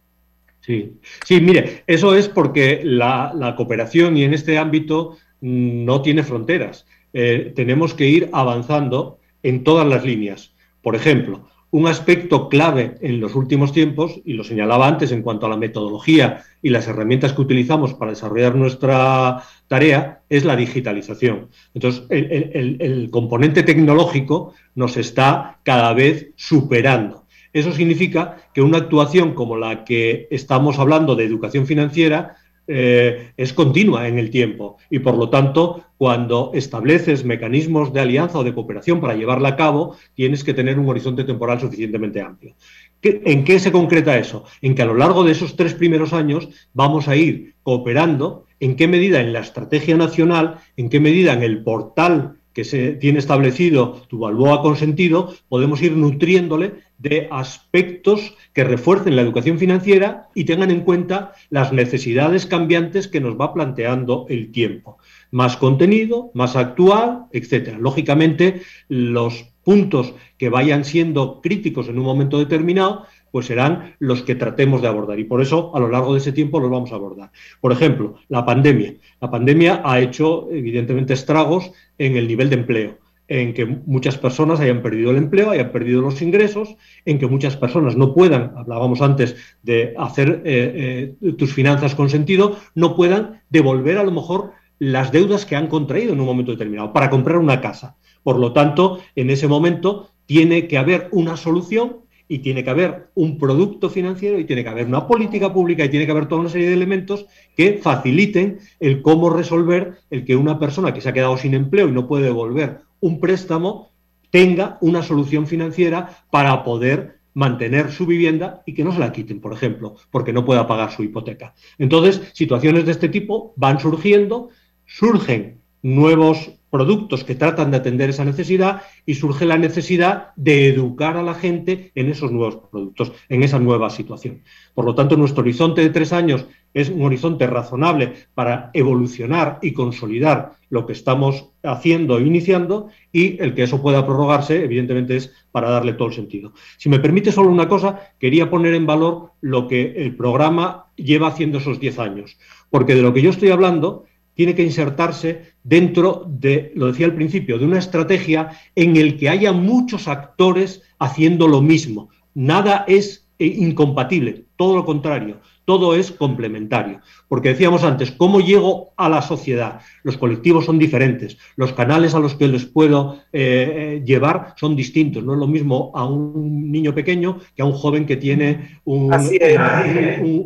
Sí, sí, mire, eso es porque la, cooperación y en este ámbito mm, no tiene fronteras. Eh, tenemos que ir avanzando en todas las líneas. Por ejemplo, un aspecto clave en los últimos tiempos, y lo señalaba antes en cuanto a la metodología y las herramientas que utilizamos para desarrollar nuestra tarea, es la digitalización. Entonces, el, componente tecnológico nos está cada vez superando. Eso significa que una actuación como la que estamos hablando de educación financiera eh, es continua en el tiempo y por lo tanto cuando estableces mecanismos de alianza o de cooperación para llevarla a cabo tienes que tener un horizonte temporal suficientemente amplio. ¿En qué se concreta eso? En que a lo largo de esos tres primeros años vamos a ir cooperando en qué medida en la estrategia nacional, en qué medida en el portal que se tiene establecido tu Balboa consentido, podemos ir nutriéndole de aspectos que refuercen la educación financiera y tengan en cuenta las necesidades cambiantes que nos va planteando el tiempo. Más contenido, más actual, etcétera. Lógicamente, los puntos que vayan siendo críticos en un momento determinado pues serán los que tratemos de abordar. Y por eso, a lo largo de ese tiempo, los vamos a abordar. Por ejemplo, la pandemia. La pandemia ha hecho, evidentemente, estragos en el nivel de empleo en que muchas personas hayan perdido el empleo, hayan perdido los ingresos, en que muchas personas no puedan, hablábamos antes de hacer eh, eh, tus finanzas con sentido, no puedan devolver a lo mejor las deudas que han contraído en un momento determinado para comprar una casa. Por lo tanto, en ese momento tiene que haber una solución y tiene que haber un producto financiero y tiene que haber una política pública y tiene que haber toda una serie de elementos que faciliten el cómo resolver el que una persona que se ha quedado sin empleo y no puede devolver un préstamo tenga una solución financiera para poder mantener su vivienda y que no se la quiten, por ejemplo, porque no pueda pagar su hipoteca. Entonces, situaciones de este tipo van surgiendo, surgen nuevos productos que tratan de atender esa necesidad y surge la necesidad de educar a la gente en esos nuevos productos, en esa nueva situación. Por lo tanto, nuestro horizonte de tres años es un horizonte razonable para evolucionar y consolidar lo que estamos haciendo e iniciando y el que eso pueda prorrogarse, evidentemente, es para darle todo el sentido. Si me permite solo una cosa, quería poner en valor lo que el programa lleva haciendo esos diez años, porque de lo que yo estoy hablando tiene que insertarse dentro de, lo decía al principio, de una estrategia en el que haya muchos actores haciendo lo mismo. Nada es eh, incompatible, todo lo contrario, todo es complementario. Porque decíamos antes, ¿cómo llego a la sociedad? Los colectivos son diferentes, los canales a los que les puedo eh, eh, llevar son distintos. No es lo mismo a un niño pequeño que a un joven que tiene un,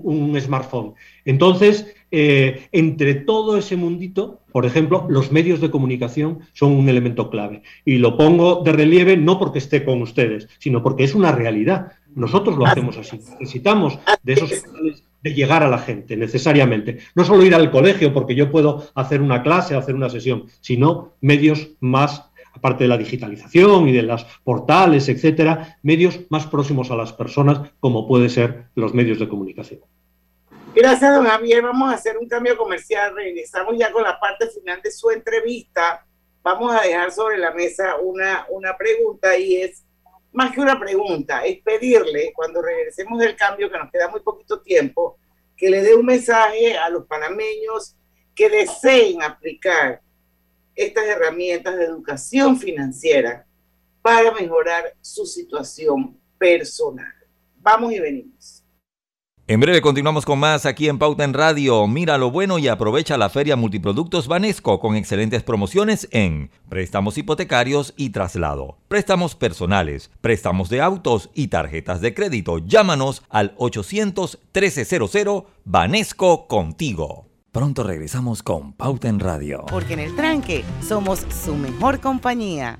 un smartphone. Entonces, eh, entre todo ese mundito, por ejemplo, los medios de comunicación son un elemento clave. Y lo pongo de relieve no porque esté con ustedes, sino porque es una realidad. Nosotros lo hacemos así. Necesitamos de esos canales de llegar a la gente, necesariamente. No solo ir al colegio, porque yo puedo hacer una clase, hacer una sesión, sino medios más aparte de la digitalización y de las portales, etcétera, medios más próximos a las personas, como puede ser los medios de comunicación. Gracias, don Javier. Vamos a hacer un cambio comercial. Regresamos ya con la parte final de su entrevista. Vamos a dejar sobre la mesa una, una pregunta y es, más que una pregunta, es pedirle, cuando regresemos del cambio, que nos queda muy poquito tiempo, que le dé un mensaje a los panameños que deseen aplicar estas herramientas de educación financiera para mejorar su situación personal. Vamos y venimos. En breve continuamos con más aquí en Pauta en Radio. Mira lo bueno y aprovecha la feria Multiproductos Banesco con excelentes promociones en préstamos hipotecarios y traslado, préstamos personales, préstamos de autos y tarjetas de crédito. Llámanos al 800 1300 Banesco contigo. Pronto regresamos con Pauta en Radio. Porque en el tranque somos su mejor compañía.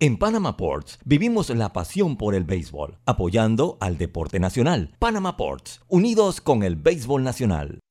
En Panama Ports vivimos la pasión por el béisbol, apoyando al deporte nacional. Panama Ports, unidos con el béisbol nacional.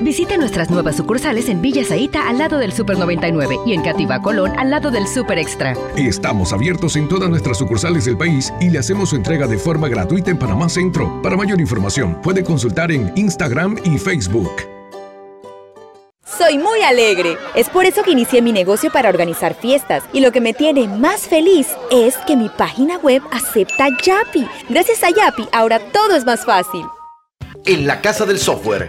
Visite nuestras nuevas sucursales en Villa Zaita al lado del Super 99 y en Cativa Colón al lado del Super Extra. Estamos abiertos en todas nuestras sucursales del país y le hacemos su entrega de forma gratuita en Panamá Centro. Para mayor información, puede consultar en Instagram y Facebook. Soy muy alegre. Es por eso que inicié mi negocio para organizar fiestas. Y lo que me tiene más feliz es que mi página web acepta Yapi. Gracias a Yapi, ahora todo es más fácil. En la Casa del Software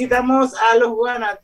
felicitamos a los,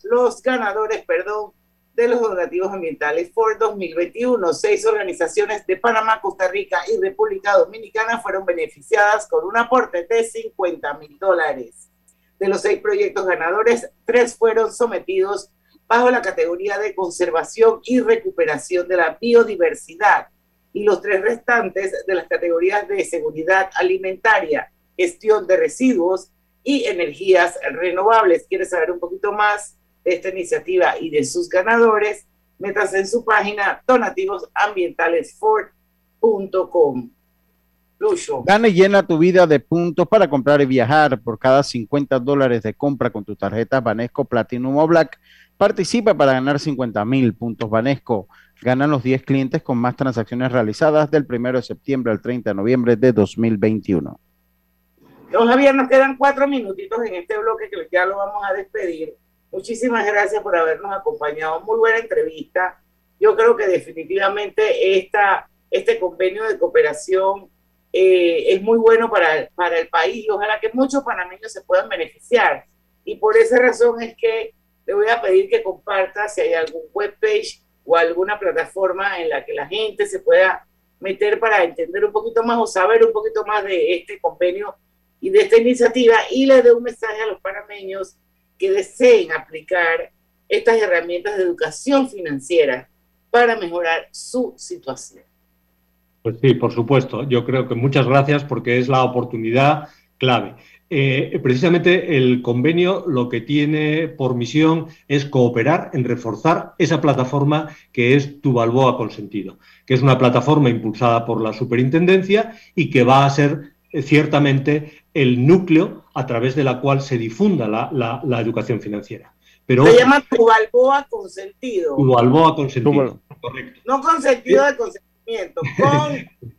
los ganadores perdón, de los donativos ambientales for 2021. Seis organizaciones de Panamá, Costa Rica y República Dominicana fueron beneficiadas con un aporte de 50 mil dólares. De los seis proyectos ganadores, tres fueron sometidos bajo la categoría de conservación y recuperación de la biodiversidad y los tres restantes de las categorías de seguridad alimentaria, gestión de residuos y energías renovables. ¿Quieres saber un poquito más de esta iniciativa y de sus ganadores? Métase en su página donativosambientalesford.com. Lucho. Gana y llena tu vida de puntos para comprar y viajar. Por cada 50 dólares de compra con tu tarjeta Banesco Platinum o Black, participa para ganar 50 mil puntos Banesco. Ganan los 10 clientes con más transacciones realizadas del 1 de septiembre al 30 de noviembre de 2021. Don Javier, nos quedan cuatro minutitos en este bloque que ya lo vamos a despedir. Muchísimas gracias por habernos acompañado. Muy buena entrevista. Yo creo que definitivamente esta, este convenio de cooperación eh, es muy bueno para, para el país y ojalá que muchos panameños se puedan beneficiar. Y por esa razón es que le voy a pedir que comparta si hay algún webpage o alguna plataforma en la que la gente se pueda meter para entender un poquito más o saber un poquito más de este convenio y de esta iniciativa y le dé un mensaje a los panameños que deseen aplicar estas herramientas de educación financiera para mejorar su situación. Pues sí, por supuesto. Yo creo que muchas gracias porque es la oportunidad clave. Eh, precisamente el convenio lo que tiene por misión es cooperar en reforzar esa plataforma que es Tu Balboa Consentido, que es una plataforma impulsada por la superintendencia y que va a ser eh, ciertamente el núcleo a través de la cual se difunda la, la- la educación financiera. Pero Se llama tu Balboa consentido, Tu Balboa Consentido. Correcto. no consentido de consentimiento, con, con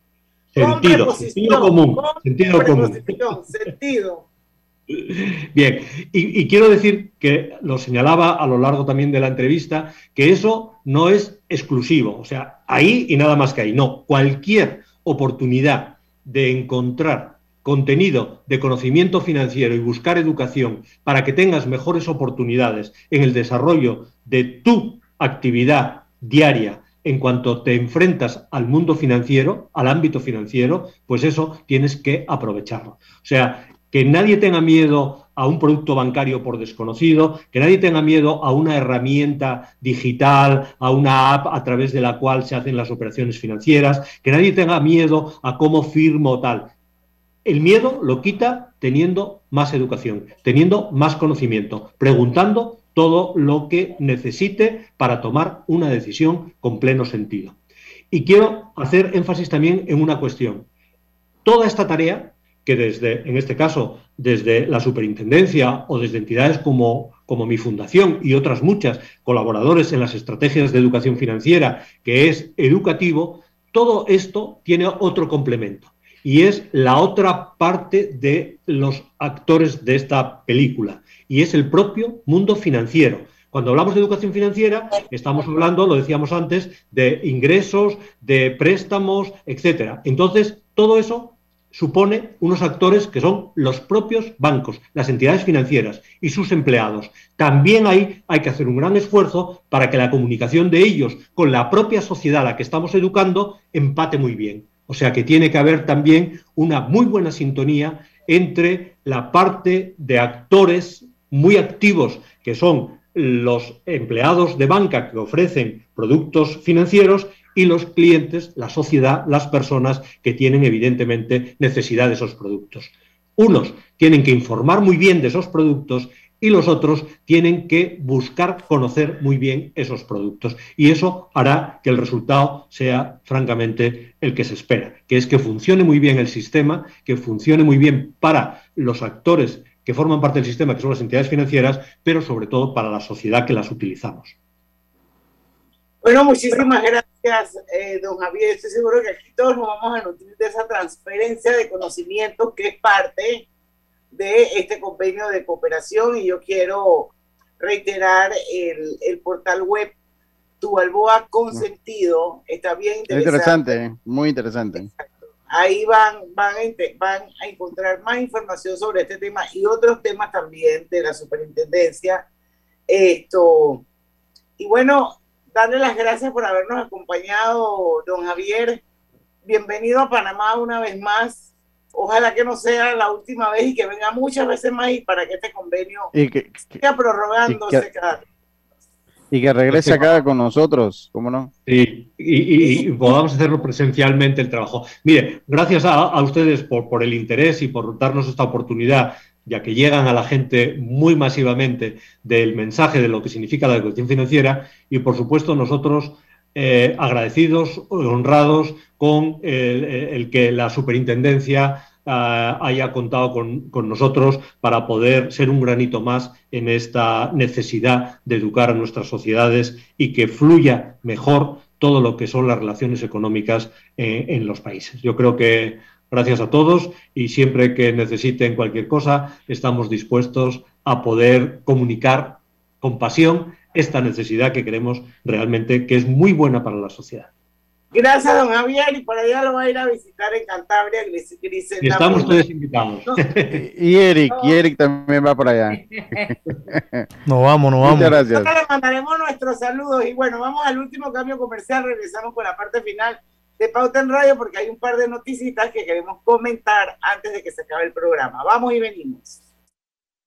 Sentido, preposición, sentido común. con Sentido común. preposición, sentido. Bien, y, y quiero decir que lo señalaba a lo largo también de la entrevista, que eso no es exclusivo, o sea, ahí y nada más que ahí, no, cualquier oportunidad de encontrar contenido de conocimiento financiero y buscar educación para que tengas mejores oportunidades en el desarrollo de tu actividad diaria en cuanto te enfrentas al mundo financiero, al ámbito financiero, pues eso tienes que aprovecharlo. O sea, que nadie tenga miedo a un producto bancario por desconocido, que nadie tenga miedo a una herramienta digital, a una app a través de la cual se hacen las operaciones financieras, que nadie tenga miedo a cómo firmo tal. El miedo lo quita teniendo más educación, teniendo más conocimiento, preguntando todo lo que necesite para tomar una decisión con pleno sentido. Y quiero hacer énfasis también en una cuestión. Toda esta tarea que desde, en este caso, desde la superintendencia o desde entidades como, como mi fundación y otras muchas colaboradores en las estrategias de educación financiera, que es educativo, todo esto tiene otro complemento y es la otra parte de los actores de esta película y es el propio mundo financiero. Cuando hablamos de educación financiera, estamos hablando, lo decíamos antes, de ingresos, de préstamos, etcétera. Entonces, todo eso supone unos actores que son los propios bancos, las entidades financieras y sus empleados. También ahí hay que hacer un gran esfuerzo para que la comunicación de ellos con la propia sociedad a la que estamos educando empate muy bien. O sea que tiene que haber también una muy buena sintonía entre la parte de actores muy activos que son los empleados de banca que ofrecen productos financieros y los clientes, la sociedad, las personas que tienen evidentemente necesidad de esos productos. Unos tienen que informar muy bien de esos productos y los otros tienen que buscar conocer muy bien esos productos. Y eso hará que el resultado sea francamente el que se espera, que es que funcione muy bien el sistema, que funcione muy bien para los actores que forman parte del sistema, que son las entidades financieras, pero sobre todo para la sociedad que las utilizamos. Bueno, muchísimas gracias, eh, don Javier. Estoy seguro que aquí todos nos vamos a nutrir de esa transferencia de conocimiento que es parte de este convenio de cooperación y yo quiero reiterar el, portal web Tu Balboa Consentido. Está bien interesante. interesante, muy interesante. Ahí van, van, a, van a encontrar más información sobre este tema y otros temas también de la superintendencia. Esto, y bueno, darle las gracias por habernos acompañado, don Javier. Bienvenido a Panamá una vez más. Ojalá que no sea la última vez y que venga muchas veces más y para que este convenio y que, siga prorrogándose y que, regrese acá con nosotros, ¿cómo no? Sí, y, podamos hacerlo presencialmente el trabajo. Mire, gracias a, ustedes por, por el interés y por darnos esta oportunidad ya que llegan a la gente muy masivamente del mensaje de lo que significa la educación financiera y, por supuesto, nosotros eh, agradecidos, honrados con el, que la superintendencia ah, haya contado con, con, nosotros para poder ser un granito más en esta necesidad de educar a nuestras sociedades y que fluya mejor todo lo que son las relaciones económicas eh, en los países. Yo creo que Gracias a todos y siempre que necesiten cualquier cosa, estamos dispuestos a poder comunicar con pasión esta necesidad que queremos realmente, que es muy buena para la sociedad. Gracias, don Javier, y por allá lo va a ir a visitar en Cantabria, Y estamos todos invitados. y Eric, y Eric también va por allá. nos vamos, nos vamos. Muchas gracias. le mandaremos nuestros saludos y bueno, vamos al último cambio comercial, regresamos con la parte final de Pauta en Radio porque hay un par de noticitas que queremos comentar antes de que se acabe el programa. Vamos y venimos.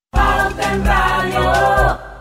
Pauta en Radio.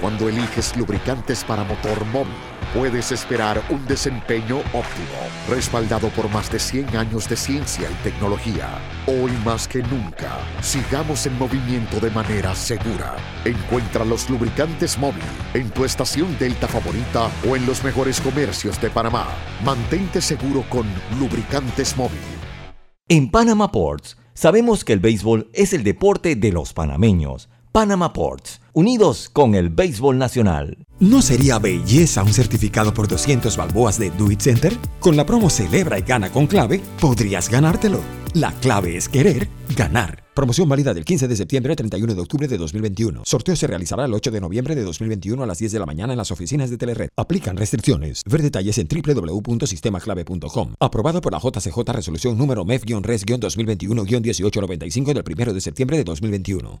Cuando eliges lubricantes para motor móvil, puedes esperar un desempeño óptimo, respaldado por más de 100 años de ciencia y tecnología. Hoy más que nunca, sigamos en movimiento de manera segura. Encuentra los lubricantes móvil en tu estación Delta favorita o en los mejores comercios de Panamá. Mantente seguro con lubricantes móvil. En Panama Ports, sabemos que el béisbol es el deporte de los panameños Panama Ports, unidos con el béisbol nacional. ¿No sería belleza un certificado por 200 balboas de Do It Center? Con la promo Celebra y Gana con Clave, podrías ganártelo. La clave es querer ganar. Promoción válida del 15 de septiembre al 31 de octubre de 2021. Sorteo se realizará el 8 de noviembre de 2021 a las 10 de la mañana en las oficinas de Telered. Aplican restricciones. Ver detalles en www.sistemaclave.com. Aprobado por la JCJ Resolución número MEF-RES-2021-1895 del 1 de septiembre de 2021.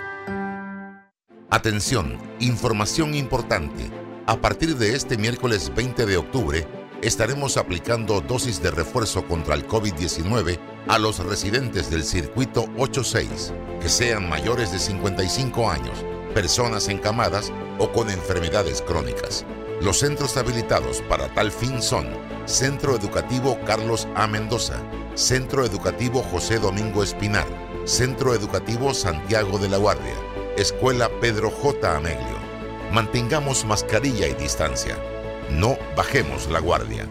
Atención, información importante. A partir de este miércoles 20 de octubre, estaremos aplicando dosis de refuerzo contra el COVID-19 a los residentes del circuito 86, que sean mayores de 55 años, personas encamadas o con enfermedades crónicas. Los centros habilitados para tal fin son Centro Educativo Carlos A. Mendoza, Centro Educativo José Domingo Espinar, Centro Educativo Santiago de la Guardia, Escuela Pedro J. Amelio. Mantengamos mascarilla y distancia. No bajemos la guardia.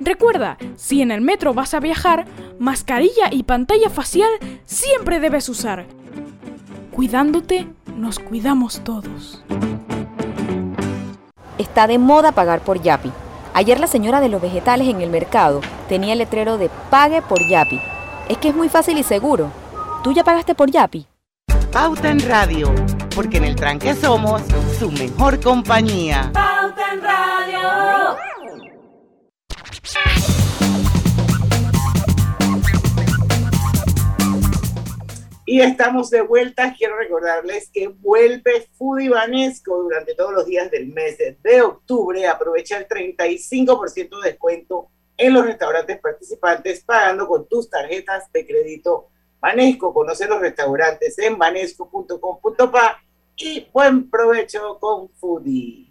Recuerda, si en el metro vas a viajar, mascarilla y pantalla facial siempre debes usar. Cuidándote, nos cuidamos todos. Está de moda pagar por Yapi. Ayer la señora de los vegetales en el mercado tenía el letrero de Pague por Yapi. Es que es muy fácil y seguro. ¿Tú ya pagaste por Yapi? Pauta en Radio, porque en el tranque somos su mejor compañía. Pauta en Radio. Y estamos de vuelta. Quiero recordarles que vuelve Foodie Vanesco durante todos los días del mes de octubre. Aprovecha el 35% de descuento en los restaurantes participantes pagando con tus tarjetas de crédito Banesco, conoce los restaurantes en banesco.com.pa y buen provecho con Foodie.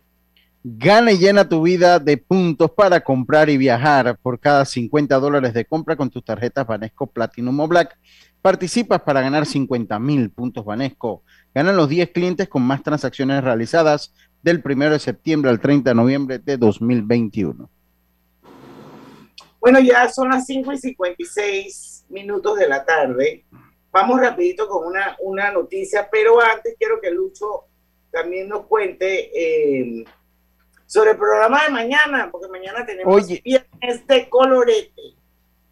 Gana y llena tu vida de puntos para comprar y viajar. Por cada 50 dólares de compra con tus tarjetas Banesco Platinum o Black, participas para ganar 50 mil puntos Banesco. Ganan los 10 clientes con más transacciones realizadas del 1 de septiembre al 30 de noviembre de 2021. Bueno, ya son las 5 y 56 minutos de la tarde. Vamos rapidito con una, una noticia, pero antes quiero que Lucho también nos cuente eh, sobre el programa de mañana, porque mañana tenemos viernes de colorete.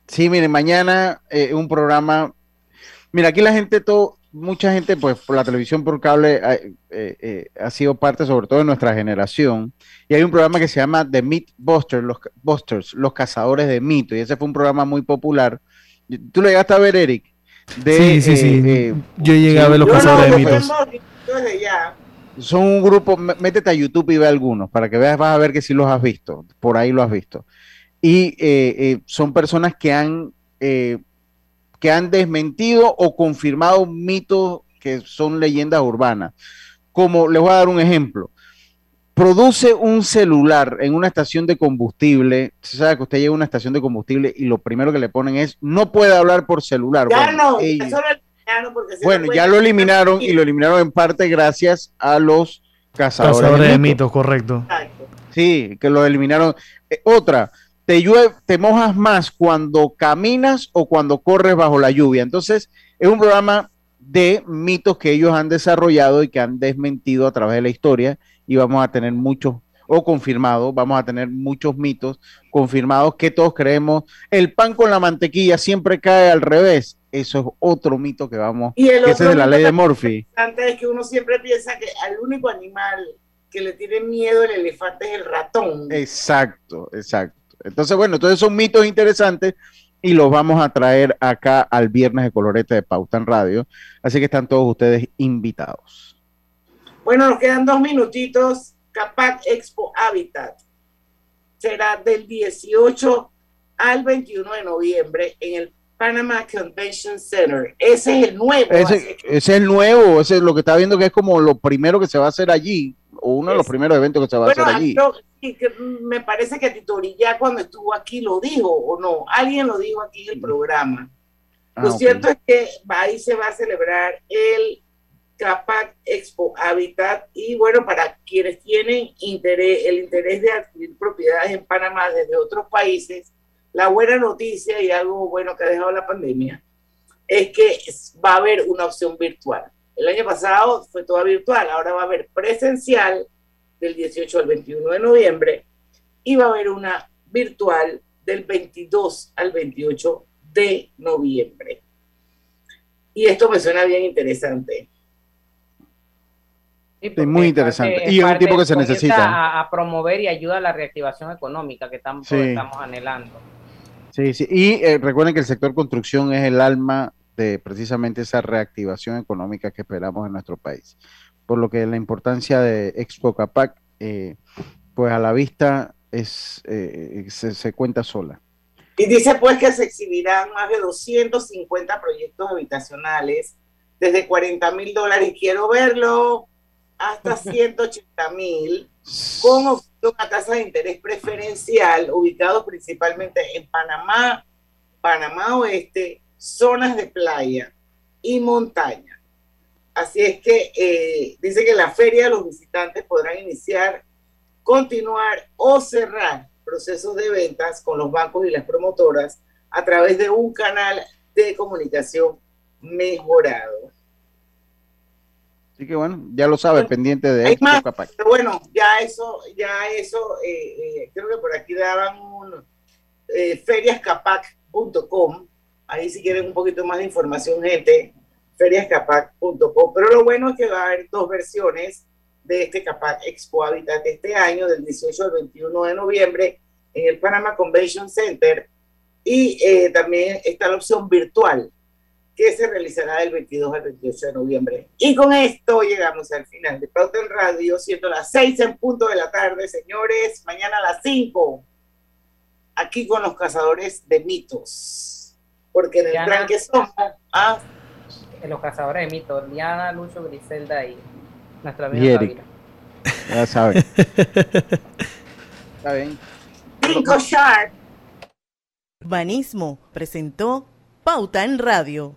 Sí, mire, mañana eh, un programa. Mira, aquí la gente, todo, mucha gente, pues por la televisión por cable eh, ha sido parte, sobre todo de nuestra generación. Y hay un programa que se llama The Meat Busters, los Busters, los cazadores de mito. Y ese fue un programa muy popular ¿Tú lo llegaste a ver, Eric? sí, sí, sí. Eh, yo llegué a ver los cazadores de mitos. Son un grupo, métete a YouTube y ve algunos, para que veas, vas a ver que sí los has visto, por ahí lo has visto. Y eh, eh, son personas que han, que han desmentido o confirmado mitos que son leyendas urbanas. Como les voy a dar un ejemplo produce un celular en una estación de combustible, se sabe que usted llega a una estación de combustible y lo primero que le ponen es, no puede hablar por celular. Ya bueno, no, eso lo eliminaron porque Bueno, ya lo eliminaron y lo eliminaron en parte gracias a los cazadores, de, mitos. correcto. Sí, que lo eliminaron. Eh, otra, te llueve, te mojas más cuando caminas o cuando corres bajo la lluvia. Entonces, es un programa de mitos que ellos han desarrollado y que han desmentido a través de la historia y vamos a tener muchos, o confirmados, vamos a tener muchos mitos confirmados que todos creemos, el pan con la mantequilla siempre cae al revés. Eso es otro mito que vamos, y el que es de la ley de Murphy. Es que uno siempre piensa que al único animal que le tiene miedo el elefante es el ratón. Exacto, exacto. Entonces, bueno, entonces son mitos interesantes y los vamos a traer acá al viernes de Colorete de Pauta en Radio. Así que están todos ustedes invitados. Bueno, nos quedan dos minutitos. Capac Expo Habitat será del 18 al 21 de noviembre en el Panama Convention Center. Ese es el nuevo. Ese, es el nuevo, ese es lo que está viendo que es como lo primero que se va a hacer allí, o uno de los primeros eventos que se va a hacer allí. me parece que Tito ya cuando estuvo aquí lo dijo, o no, alguien lo dijo aquí en el programa. Ah, lo cierto es que ahí se va a celebrar el Capac Expo Habitat y bueno, para quienes tienen interés, el interés de adquirir propiedades en Panamá desde otros países, la buena noticia y algo bueno que ha dejado la pandemia es que va a haber una opción virtual. El año pasado fue toda virtual, ahora va a haber presencial del 18 al 21 de noviembre y va a haber una virtual del 22 al 28 de noviembre. Y esto me suena bien interesante. Sí, muy interesante. y es un tipo que se necesita. A, promover y ayuda a la reactivación económica que estamos, estamos anhelando. Sí, sí. Y eh, recuerden que el sector construcción es el alma de precisamente esa reactivación económica que esperamos en nuestro país. Por lo que la importancia de Expo Capac, eh, pues a la vista es eh, se, se, cuenta sola. Y dice pues que se exhibirán más de 250 proyectos habitacionales desde 40 mil dólares. Quiero verlo hasta 180 mil, con una tasa de interés preferencial, ubicados principalmente en Panamá, Panamá Oeste, zonas de playa y montaña. Así es que eh, dice que la feria los visitantes podrán iniciar, continuar o cerrar procesos de ventas con los bancos y las promotoras a través de un canal de comunicación mejorado. Así que bueno, ya lo sabe, pendiente de esto. Pero bueno, ya eso, ya eso, eh, eh, creo que por aquí daban un eh, feriascapac.com. Ahí si quieren un poquito más de información, gente, feriascapac.com. Pero lo bueno es que va a haber dos versiones de este Capac Expo Habitat este año, del 18 al 21 de noviembre, en el Panama Convention Center. Y también está la opción virtual que se realizará del 22 al 28 de noviembre. Y con esto llegamos al final de Pauta en Radio, siendo las 6 en punto de la tarde, señores, mañana a las 5, aquí con los cazadores de mitos, porque en el plan que somos, ¿ah? los cazadores de mitos, Diana, Lucho, Griselda y nuestra amiga Ya saben. Está bien. Urbanismo presentó Pauta en Radio.